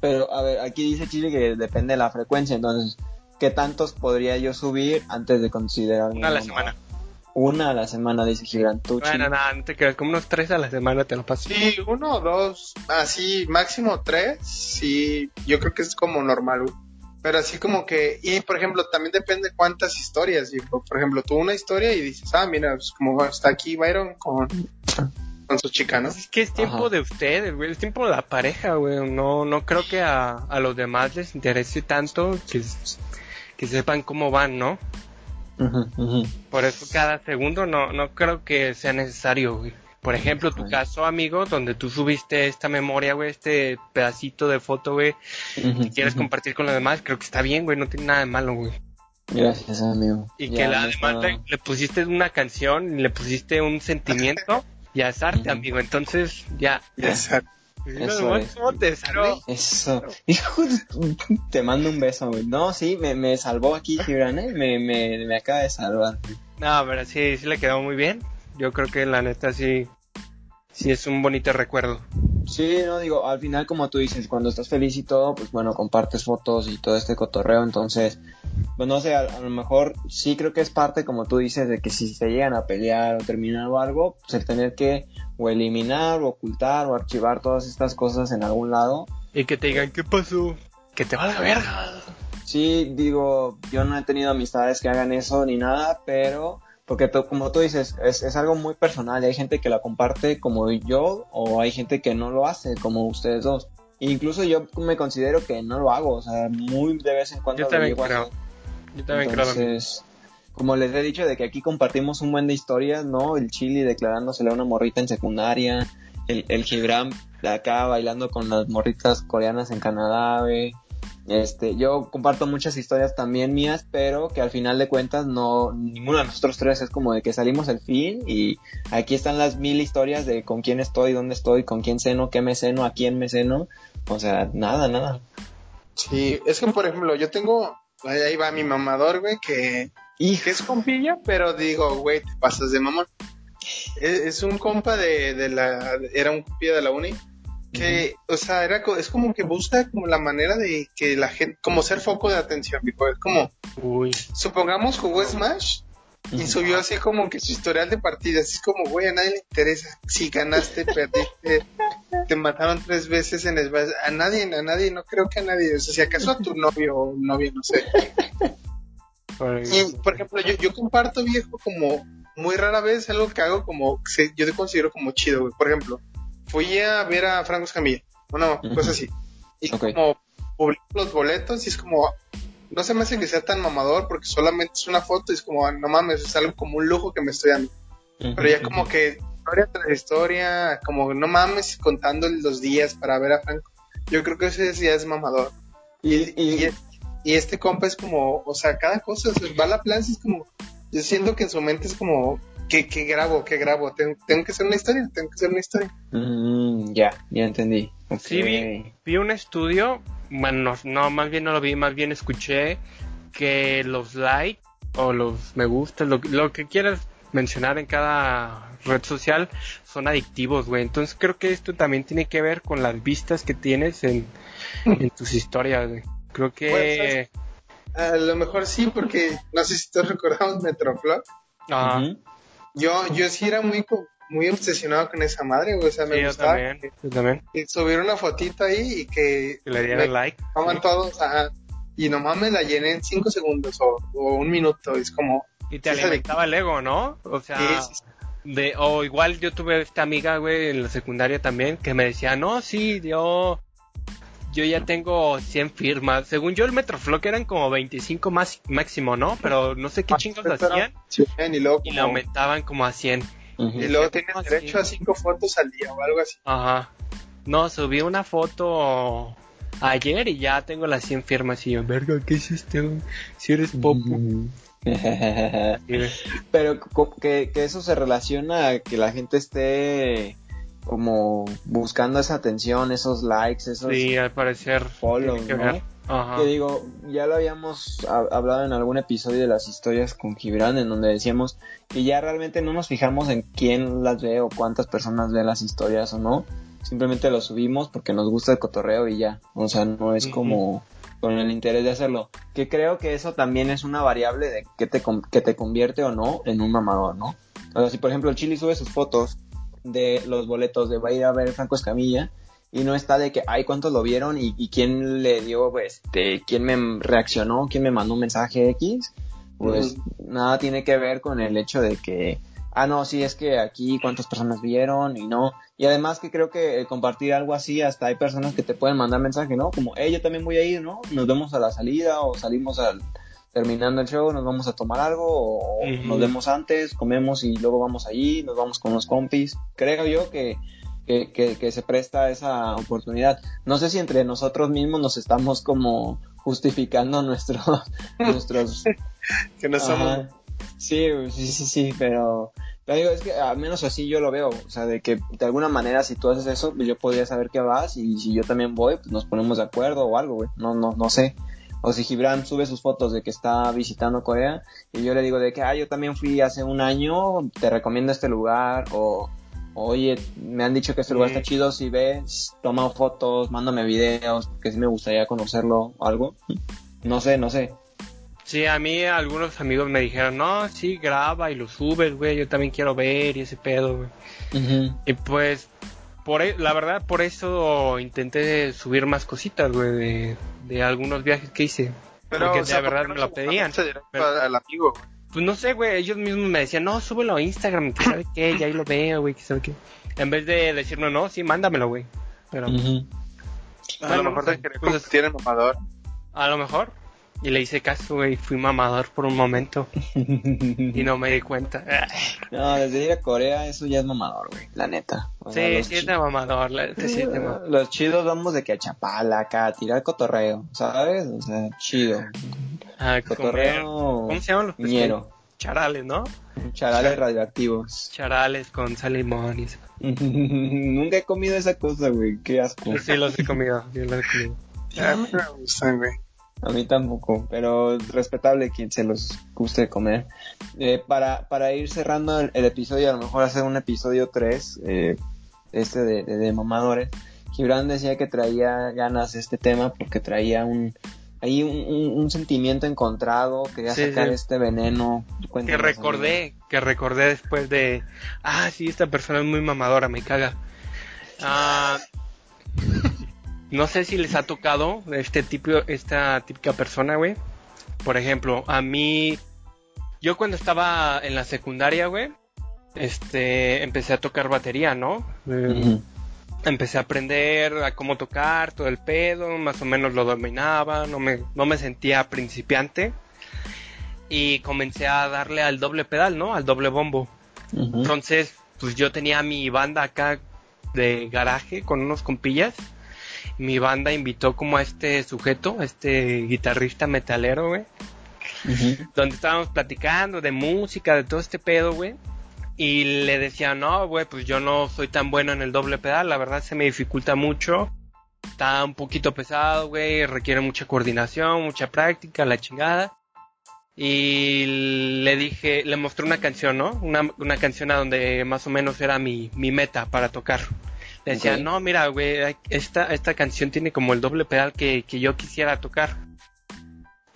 Pero, a ver, aquí dice Chile que depende de la frecuencia, entonces, ¿qué tantos podría yo subir antes de considerar Una a la semana. Una a la semana, dice Chile. Bueno, nada, no te creas, como unos tres a la semana te lo paso. Sí, uno o dos, así, máximo tres, sí, yo creo que es como normal. Pero así como que, y por ejemplo, también depende cuántas historias, digo. Por ejemplo, tú una historia y dices, ah, mira, pues como está aquí Byron con, con su chica, ¿no? Es que es tiempo Ajá. de ustedes, güey, es tiempo de la pareja, güey. No, no creo que a, a los demás les interese tanto que, que sepan cómo van, ¿no? Por eso cada segundo no, no creo que sea necesario, güey. Por ejemplo, tu caso, amigo, donde tú subiste esta memoria, güey, este pedacito de foto, güey, que quieres compartir con los demás, creo que está bien, güey, no tiene nada de malo, güey. Gracias, amigo. Y que la, además le, pusiste una canción, le pusiste un sentimiento, ya es arte, amigo. Entonces, ya. Ya es arte. Eso, te Eso. te mando un beso, güey. No, sí, me, me salvó aquí Gibran, ¿eh? Me, me, me acaba de salvar. No, pero sí, sí le quedó muy bien. Yo creo que la neta sí, sí es un bonito recuerdo. Sí, no digo, al final como tú dices, cuando estás feliz y todo, pues bueno, compartes fotos y todo este cotorreo, entonces, pues no sé, a, lo mejor sí creo que es parte, como tú dices, de que si se llegan a pelear o terminar o algo, pues el tener que o eliminar o ocultar o archivar todas estas cosas en algún lado. Y que te digan, ¿qué pasó? Que te va a la verga. Sí, digo, yo no he tenido amistades que hagan eso ni nada, pero porque como tú dices, es, es, algo muy personal. Hay gente que la comparte como yo o hay gente que no lo hace como ustedes dos. incluso yo me considero que no lo hago, o sea, muy de vez en cuando. Yo también creo. Yo también Entonces, como les he dicho, de que aquí compartimos un buen de historias, ¿no? El Chili declarándosele a una morrita en secundaria, el, el Gibran acá bailando con las morritas coreanas en Canadá, güey. Este, yo comparto muchas historias también mías, pero que al final de cuentas no, ninguno de nosotros tres es como de que salimos el fin y aquí están las mil historias de con quién estoy, dónde estoy, con quién ceno, qué me ceno, a quién me ceno. O sea, nada, nada. Sí, es que por ejemplo, yo tengo, ahí va mi mamador, güey, que, que es compilla, pero digo, güey, te pasas de mamón. Es, un compa de, de la, era un compilla de la uni que, o sea, era, es como que busca como la manera de que la gente, como ser foco de atención, es como, Uy. supongamos jugó Smash y subió así como que su historial de partidas, es como, güey, a nadie le interesa si ganaste, perdiste, te mataron tres veces en Smash, a nadie, a nadie, no creo que a nadie, o sea, si acaso a tu novio o novia, no sé. Y, por ejemplo, yo, yo comparto, viejo, como muy rara vez algo que hago como, yo te considero como chido, güey. Por ejemplo, fui a ver a Franco Escamilla, una cosa así. Y como publico los boletos y es como, no se me hace que sea tan mamador porque solamente es una foto y es como, no mames, es algo como un lujo que me estoy dando. Pero ya como que historia tras historia, como no mames contando los días para ver a Franco. Yo creo que ese ya es mamador. Y, y, este compa es como, o sea, cada cosa, va a la plaza y es como, yo siento que en su mente es como, ¿Qué, grabo? ¿Qué grabo? ¿Tengo, que hacer una historia? ¿Tengo que hacer una historia? Mm, ya, ya entendí. Sí, vi, un estudio, bueno, no, más bien no lo vi, más bien escuché que los likes o los me gusta, lo, lo que quieras mencionar en cada red social son adictivos, güey. Entonces creo que esto también tiene que ver con las vistas que tienes en, en tus historias, güey. Creo que... a lo mejor sí, porque no sé si te recordamos Metroflog. Ajá. Yo, yo sí era muy, muy obsesionado con esa madre, O sea, me gustaba. También, yo también. Y subir una fotito ahí y que. le dieran like. Aman todos, Y nomás me la llené en cinco segundos o, un minuto. Es como. Y te alimentaba el ego, ¿no? O sea. De, o igual yo tuve esta amiga, güey, en la secundaria también, que me decía, no, sí, yo yo ya tengo 100 firmas. Según yo, el Metroflock eran como 25 más máximo, ¿no? Pero no sé qué ah, chingos hacían. y, luego y aumentaban como a 100. Y luego tenías derecho a 5 fotos al día o algo así. Ajá. No, subí una foto ayer y ya tengo las 100 firmas. Y yo, verga, ¿qué hiciste? Si eres popo. Pero que, que eso se relaciona a que la gente esté como buscando esa atención, esos likes, esos sí, al parecer follow, ¿no? Que digo, ya lo habíamos hablado en algún episodio de las historias con Gibran, en donde decíamos que ya realmente no nos fijamos en quién las ve o cuántas personas ven las historias o no. Simplemente lo subimos porque nos gusta el cotorreo y ya. O sea, no es como con el interés de hacerlo. Que creo que eso también es una variable de que te, que te convierte o no en un mamador, ¿no? O sea, si por ejemplo el Chili sube sus fotos de los boletos de va a ir a ver Franco Escamilla y no está de que, ay, ¿cuántos lo vieron? Y, quién le dio, pues, de, quién me reaccionó, quién me mandó un mensaje X. Pues nada tiene que ver con el hecho de que, ah, no, sí, es que aquí cuántas personas vieron y no. Y además que creo que compartir algo así, hasta hay personas que te pueden mandar mensaje, ¿no? Como, hey, yo también voy a ir, ¿no? Nos vemos a la salida o salimos al, terminando el show nos vamos a tomar algo o nos vemos antes, comemos y luego vamos allí, nos vamos con los compis. Creo yo que que, que, se presta esa oportunidad. No sé si entre nosotros mismos nos estamos como justificando nuestros nuestros que no somos. Sí sí sí sí pero digo es que al menos así yo lo veo. O sea de que de alguna manera si tú haces eso pues yo podría saber que vas y si yo también voy pues nos ponemos de acuerdo o algo güey. No no no sé o si Gibran sube sus fotos de que está visitando Corea y yo le digo de que ah yo también fui hace un año te recomiendo este lugar o oye, me han dicho que este lugar está chido, si ves, toma fotos, mándame videos, porque sí me gustaría conocerlo o algo. No sé, no sé. Sí, a mí algunos amigos me dijeron, no, sí, graba y lo subes, güey, yo también quiero ver y ese pedo, güey. Y pues, por e, la verdad, por eso intenté subir más cositas, güey, de, algunos viajes que hice. Pero, porque de verdad me lo pedían. al amigo, pues no sé, güey, ellos mismos me decían, no, súbelo a Instagram, que sabe qué, ya ahí lo veo, güey, que sabe qué. En vez de decirme, no, sí, mándamelo, güey. Pero. A lo mejor te quería pues, tiene mamador. A lo mejor. Y le hice caso, güey, fui mamador por un momento. y no me di cuenta. no, desde ir a Corea, eso ya es mamador, güey, la neta. sí, sí es de mamador, la neta, sí mamador. Los chidos vamos de que a Chapala, acá, a tirar cotorreo, ¿sabes? O sea, chido. Ah, cotorreo. ¿Cómo se llaman los pescados? Charales, ¿no? Charales radioactivos. Charales con sal y Nunca he comido esa cosa, güey. Qué asco. Sí, los he comido. Sí, los he comido. A mí me gustan, güey. A mí tampoco, pero respetable quien se los guste comer. Eh, para, para ir cerrando el, episodio, a lo mejor hacer un episodio 3, eh, este de, de, de mamadores. Gibran decía que traía ganas este tema porque traía un, hay un, sentimiento encontrado, quería sacar este veneno. Que recordé, que recordé después de, ah, sí, esta persona es muy mamadora, me caga. Ah, no sé si les ha tocado este tipo, esta típica persona, güey. Por ejemplo, a mí, yo cuando estaba en la secundaria, güey, este, empecé a tocar batería, ¿no? empecé a aprender a cómo tocar todo el pedo, más o menos lo dominaba, no me, no me sentía principiante y comencé a darle al doble pedal, ¿no? Al doble bombo. Entonces, pues yo tenía mi banda acá de garaje con unos compillas. Mi banda invitó como a este sujeto, este guitarrista metalero, güey. Donde estábamos platicando de música, de todo este pedo, güey. Y le decía, no, güey, pues yo no soy tan bueno en el doble pedal, la verdad se me dificulta mucho. Está un poquito pesado, güey, requiere mucha coordinación, mucha práctica, la chingada. Y le dije, le mostré una canción, ¿no? Una, una canción a donde más o menos era mi, mi meta para tocar. Decía, no, mira, güey, esta, esta canción tiene como el doble pedal que, que yo quisiera tocar.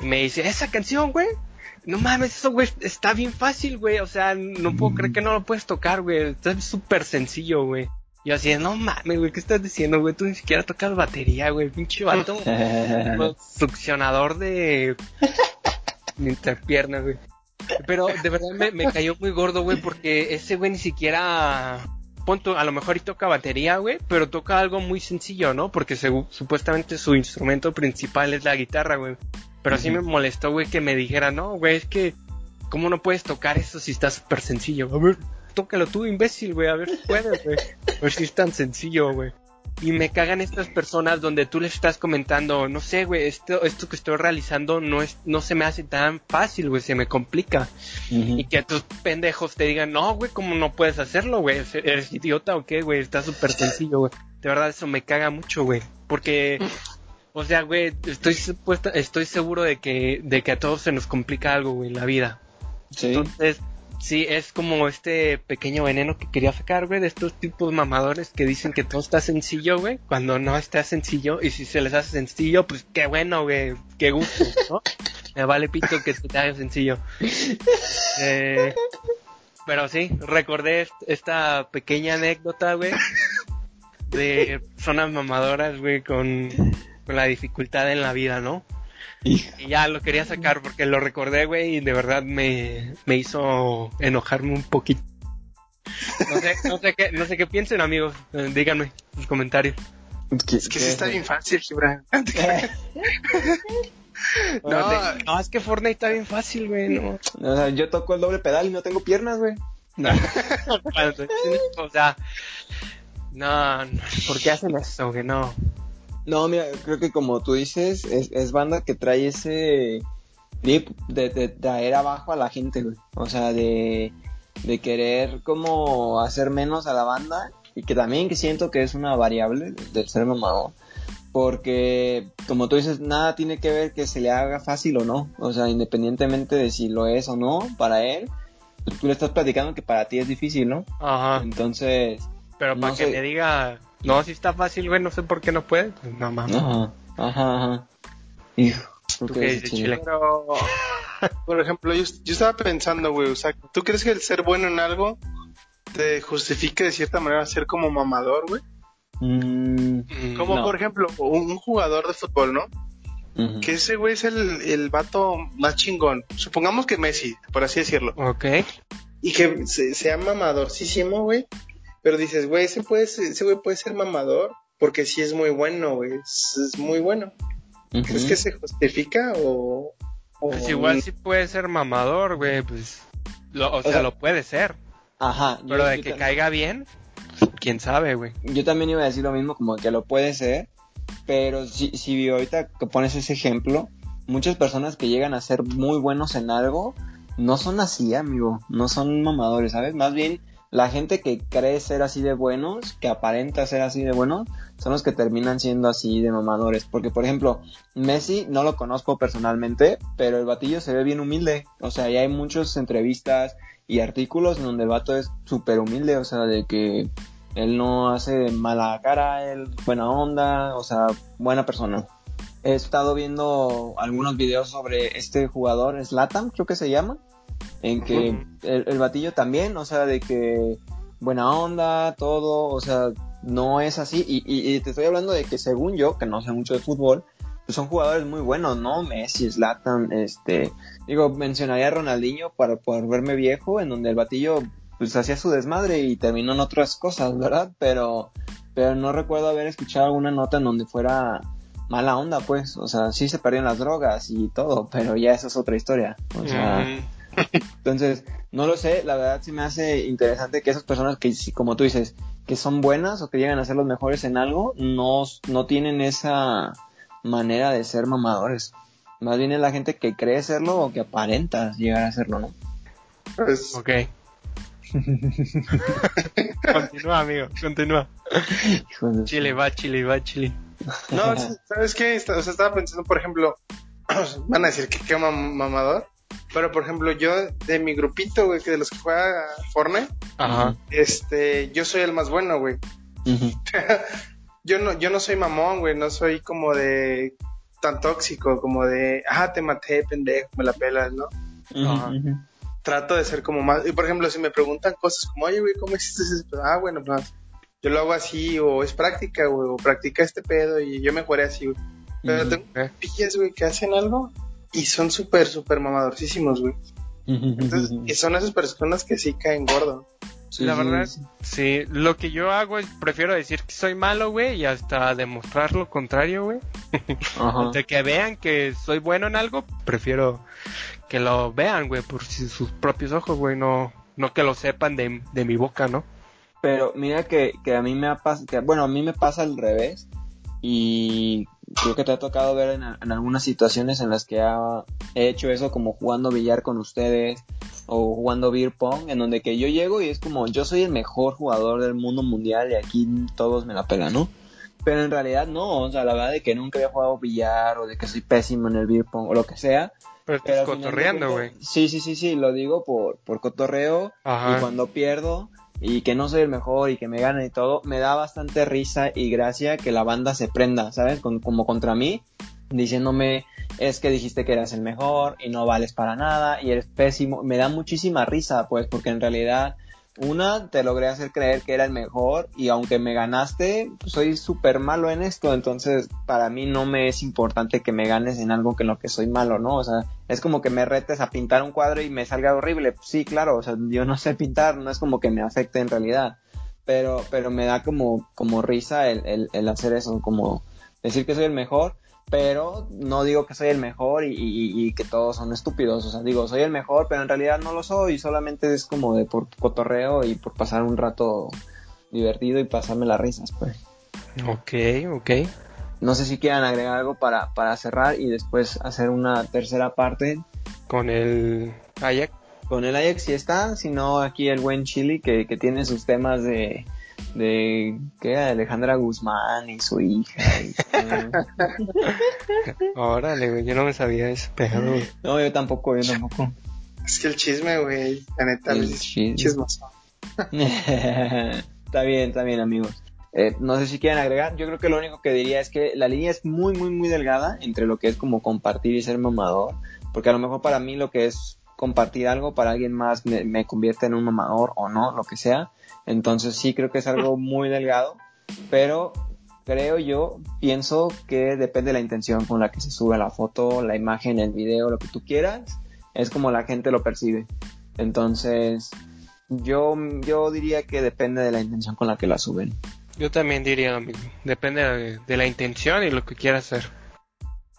Y me dice, ¿esa canción, güey? no mames, eso, güey, está bien fácil, güey. O sea, no puedo creer que no lo puedes tocar, güey. Está súper sencillo, güey. Yo así, no mames, güey, ¿qué estás diciendo, güey? Tú ni siquiera tocas batería, güey. Pinche vato. succionador de. interpiernas, güey. Pero de verdad me, me cayó muy gordo, güey, porque ese güey ni siquiera. Punto, a lo mejor y toca batería, güey, pero toca algo muy sencillo, ¿no? Porque supuestamente su instrumento principal es la guitarra, güey. Pero sí me molestó, güey, que me dijera, no, güey, es que, ¿cómo no puedes tocar eso si está súper sencillo? A ver, tócalo tú, imbécil, güey, a ver si puedes, güey. A ver si es tan sencillo, güey. Y me cagan estas personas donde tú les estás comentando, no sé, güey, esto, esto que estoy realizando no es, no se me hace tan fácil, güey, se me complica. Y que a tus pendejos te digan, no, güey, ¿cómo no puedes hacerlo, güey? ¿Eres idiota o qué, güey? Está súper sencillo, güey. De verdad, eso me caga mucho, güey. Porque o sea, güey, estoy supuesta, estoy seguro de que, de que a todos se nos complica algo, güey, la vida. Sí. Entonces, sí, es como este pequeño veneno que quería sacar, güey, de estos tipos mamadores que dicen que todo está sencillo, güey, cuando no está sencillo. Y si se les hace sencillo, pues qué bueno, güey, qué gusto, ¿no? Me vale pito que se te haga sencillo. Eh, pero sí, recordé esta pequeña anécdota, güey, de zonas mamadoras, güey, con con la dificultad en la vida, ¿no? Y ya lo quería sacar porque lo recordé, güey, y de verdad me, me hizo enojarme un poquito. No sé, no sé qué, no sé qué piensen, amigos. Eh, díganme sus comentarios. Es que sí está bien fácil, Gibran. no, no, es que Fortnite está bien fácil, güey. No. O sea, yo toco el doble pedal y no tengo piernas, güey. o sea, No, no, ¿por qué hacen eso? Que no. No, mira, creo que como tú dices, es, es banda que trae ese de, de, traer abajo a la gente, güey. O sea, de, de querer como hacer menos a la banda y que también que siento que es una variable del ser mamado. Porque, como tú dices, nada tiene que ver que se le haga fácil o no. O sea, independientemente de si lo es o no para él, tú le estás platicando que para ti es difícil, ¿no? Ajá. Entonces. Pero para que le diga, no, si está fácil, güey, no sé por qué no puede, pues no mames. Ajá, ajá, ajá. Hijo. ¿Tú qué dices, Chile? Pero, por ejemplo, yo, yo estaba pensando, güey, o sea, ¿tú crees que el ser bueno en algo te justifique de cierta manera ser como mamador, güey? Mm, como por ejemplo, un, jugador de fútbol, ¿no? Que ese güey es el, el vato más chingón. Supongamos que Messi, por así decirlo. Ok. Y que sea mamadorcísimo, güey. Pero dices, güey, ese, puede ese güey puede ser mamador porque sí es muy bueno, güey. Es, muy bueno. ¿Es que se justifica o...? pues igual sí puede ser mamador, güey, pues... Lo, o, sea, lo puede ser. Ajá. Pero de que caiga bien, quién sabe, güey. Yo también iba a decir lo mismo, como que lo puede ser, pero si, si ahorita que pones ese ejemplo, muchas personas que llegan a ser muy buenos en algo, no son así, amigo, no son mamadores, ¿sabes? Más bien la gente que cree ser así de buenos, que aparenta ser así de buenos, son los que terminan siendo así de mamadores. Porque, por ejemplo, Messi no lo conozco personalmente, pero el batillo se ve bien humilde. O sea, ya hay muchas entrevistas y artículos en donde el vato es súper humilde, o sea, de que él no hace mala cara, él buena onda, o sea, buena persona. He estado viendo algunos videos sobre este jugador, Slatan, creo que se llama, en que el, batillo también, o sea, de que buena onda, todo, o sea, no es así. Y, y, te estoy hablando de que según yo, que no sé mucho de fútbol, pues son jugadores muy buenos, ¿no? Messi, Slatan, este, digo, mencionaría a Ronaldinho para poder verme viejo, en donde el batillo pues hacía su desmadre y terminó en otras cosas, ¿verdad? Pero, pero no recuerdo haber escuchado alguna nota en donde fuera mala onda, pues, o sea, sí se perdieron las drogas y todo, pero ya eso es otra historia, o sea, entonces, no lo sé, la verdad sí me hace interesante que esas personas que, como tú dices, que son buenas o que llegan a ser los mejores en algo, no, no tienen esa manera de ser mamadores. Más bien es la gente que cree serlo o que aparenta llegar a serlo, ¿no? Pues, ok. continúa, amigo, continúa. Chile va, Chile va, Chile. No, ¿sabes qué? O sea, estaba pensando, por ejemplo, van a decir que qué mamador, pero por ejemplo, yo de mi grupito, güey, que de los que juega Fortnite, Ajá. este, yo soy el más bueno, güey. yo no, yo no soy mamón, güey, no soy como de tan tóxico, como de, ah, te maté, pendejo, me la pelas, ¿no? Ajá trato de ser como más. Y por ejemplo, si me preguntan cosas como, oye, güey, ¿cómo hiciste eso? Ah, bueno, pues yo lo hago así, o es práctica, güey, o practica este pedo y yo mejoré así, güey. Pero tengo pillas, güey, que hacen algo y son súper, súper mamadorcísimos, güey. Entonces, y son esas personas que sí caen gordo. la verdad, sí. Lo que yo hago es, prefiero decir que soy malo, güey, y hasta demostrar lo contrario, güey. de que vean que soy bueno en algo, prefiero que lo vean, güey, por sus propios ojos, güey, no, no que lo sepan de, mi boca, ¿no? Pero mira que, a mí me pasado, bueno, a mí me pasa al revés y creo que te ha tocado ver en, algunas situaciones en las que he hecho eso como jugando billar con ustedes o jugando beer pong, en donde que yo llego y es como yo soy el mejor jugador del mundo mundial y aquí todos me la pelan, ¿no? Pero en realidad no, o sea, la verdad de que nunca había jugado billar o de que soy pésimo en el beer pong o lo que sea, pero estás cotorreando, güey. Sí, sí, sí, sí, lo digo por, por cotorreo. Y cuando pierdo y que no soy el mejor y que me ganan y todo, me da bastante risa y gracia que la banda se prenda, ¿sabes? como contra mí, diciéndome, es que dijiste que eras el mejor y no vales para nada y eres pésimo. Me da muchísima risa, pues, porque en realidad una, te logré hacer creer que era el mejor y aunque me ganaste, soy súper malo en esto, entonces para mí no me es importante que me ganes en algo que en lo que soy malo, ¿no? O sea, es como que me retes a pintar un cuadro y me salga horrible. Sí, claro, o sea, yo no sé pintar, no es como que me afecte en realidad, pero, pero me da como, como risa el, el, el hacer eso, como decir que soy el mejor pero no digo que soy el mejor y, que todos son estúpidos, o sea, digo, soy el mejor, pero en realidad no lo soy, solamente es como de por cotorreo y por pasar un rato divertido y pasarme las risas, pues. Ok, ok. No sé si quieran agregar algo para, para cerrar y después hacer una tercera parte. Con el Ajax. Con el Ajax sí está, sino aquí el buen Chili que, que tiene sus temas de, de ¿qué? Alejandra Guzmán y su hija. Y, Órale, güey, yo no me sabía eso, pero... No, yo tampoco, yo tampoco. Es que el chisme, güey, la neta, El es chisme. chismoso. está bien, está bien, amigos. Eh, no sé si quieren agregar. Yo creo que lo único que diría es que la línea es muy, muy, muy delgada entre lo que es como compartir y ser mamador. Porque a lo mejor para mí lo que es compartir algo, para alguien más me, me convierte en un mamador o no, lo que sea. Entonces sí creo que es algo muy delgado. Pero creo yo, pienso que depende de la intención con la que se sube la foto, la imagen, el video, lo que tú quieras. Es como la gente lo percibe. Entonces, yo, yo diría que depende de la intención con la que la suben. Yo también diría lo mismo. Depende de, de la intención y lo que quieras hacer.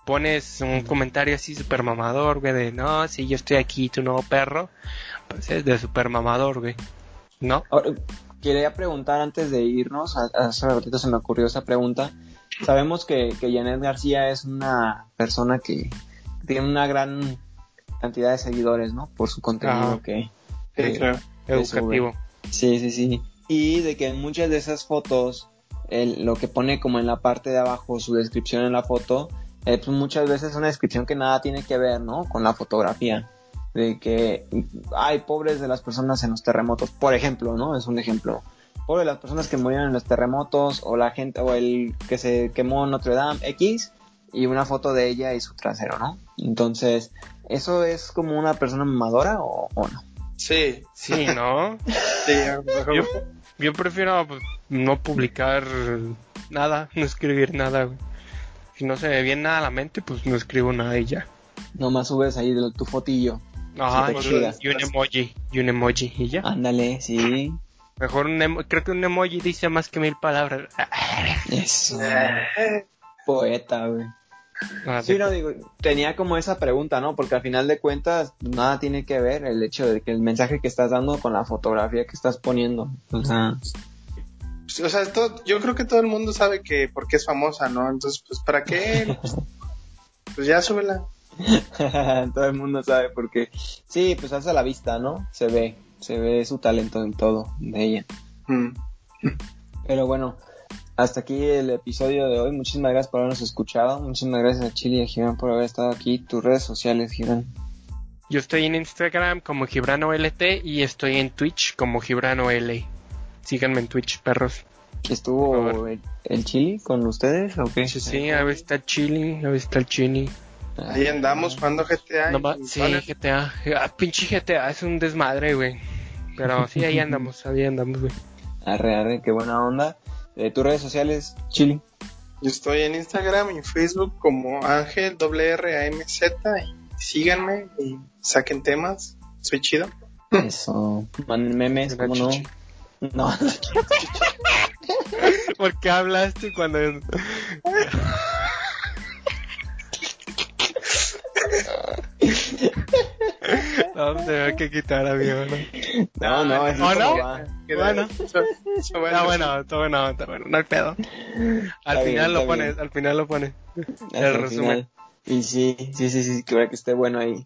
Pones un comentario así super mamador, güey, de no, si yo estoy aquí, tu nuevo perro, pues es de super mamador, güey. ¿No? Ahora, quería preguntar antes de irnos, a- hace ratito se me ocurrió esa pregunta. Sabemos que, que Janet García es una persona que tiene una gran cantidad de seguidores, ¿no? Por su contenido Ajá. que, Sí, claro. que Educativo. sube. Sí, sí, sí. Y de que en muchas de esas fotos, el- lo que pone como en la parte de abajo, su descripción en la foto, eh, pues muchas veces es una descripción que nada tiene que ver, ¿no? Con la fotografía. De que, ay, pobres de las personas en los terremotos, por ejemplo, ¿no? Es un ejemplo. Pobres de las personas que murieron en los terremotos, o la gente, o el que se quemó en Notre Dame, X, y una foto de ella y su trasero, ¿no? Entonces, ¿eso es como una persona mamadora o, o no? Sí, Sí, ¿no? sí, Yo, yo prefiero pues, no publicar nada, no escribir nada, güey. Si no se me viene nada a la mente, pues no escribo nada y ya. Nomás subes ahí tu fotillo. Ajá, te y- un emoji, y un emoji, y ya. Ándale, sí. Mejor un emo- creo que un emoji dice más que mil palabras. Eso. Poeta, güey. Ah, Sí, no, digo, tenía como esa pregunta, ¿no? Porque al final de cuentas, nada tiene que ver el hecho de que el mensaje que estás dando con la fotografía que estás poniendo. O sea, o sea, todo- yo creo que todo el mundo sabe que porque es famosa, ¿no? Entonces, pues, ¿para qué? Pues ya súbela. todo el mundo sabe porque sí, pues hace la vista, ¿no? Se ve, se ve su talento en todo de ella. Mm. Pero bueno, hasta aquí el episodio de hoy. Muchísimas gracias por habernos escuchado. Muchísimas gracias a Chile y a Gibran por haber estado aquí. Tus redes sociales, Gibran. Yo estoy en Instagram como Gibrano LT y estoy en Twitch como Gibrano L. Síganme en Twitch, perros. ¿Estuvo el, el Chili con ustedes o qué? Sí, sí, a ver está el chili, a ver está el chini. Ahí andamos jugando GTA. No sí. GTA. Ah, pinche GTA es un desmadre, güey. Pero sí, ahí andamos, ahí andamos, güey. Arre, arre, qué buena onda. Eh, tus redes sociales, Chili. Yo estoy en Instagram y en Facebook como Ángel WRAMZ y síganme y saquen temas. Soy chido. Eso. Manden memes, Una ¿cómo no? chichi. No, ¿Por qué hablaste cuando.? no, va que quitar, amigo, ¿no? no, no, eso ¿O no? va. Bueno. Está bueno, está bueno, está bueno, no hay pedo. Al Está bien, final lo está pones, bien. al final lo pones. El resumen. final. Y sí, sí, sí, sí, que que esté bueno ahí.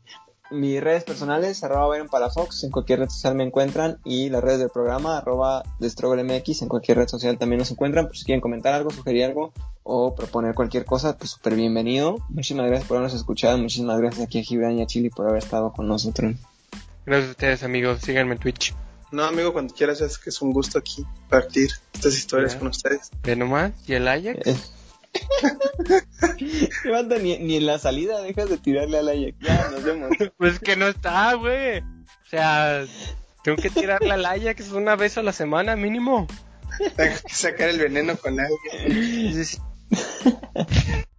Mis redes personales, arroba Byron Palafox, en cualquier red social me encuentran. Y las redes del programa, arroba MX, en cualquier red social también nos encuentran. Por si quieren comentar algo, sugerir algo o proponer cualquier cosa, pues súper bienvenido. Muchísimas gracias por habernos escuchado. Muchísimas gracias aquí a Gibran y a Chili por haber estado con nosotros. Gracias a ustedes, amigos. Síganme en Twitch. No, amigo, cuando quieras, es que es un gusto aquí partir estas historias Ya. con ustedes. Ve nomás. ¿Y el Ajax? Eh. ¿Qué banda? Ni, ni en la salida dejas de tirarle al Ajax. Ya, nos vemos. Pues que no está, güey. O sea, tengo que tirarle al Ajax una vez a la semana mínimo. Tengo que sacar el veneno con alguien.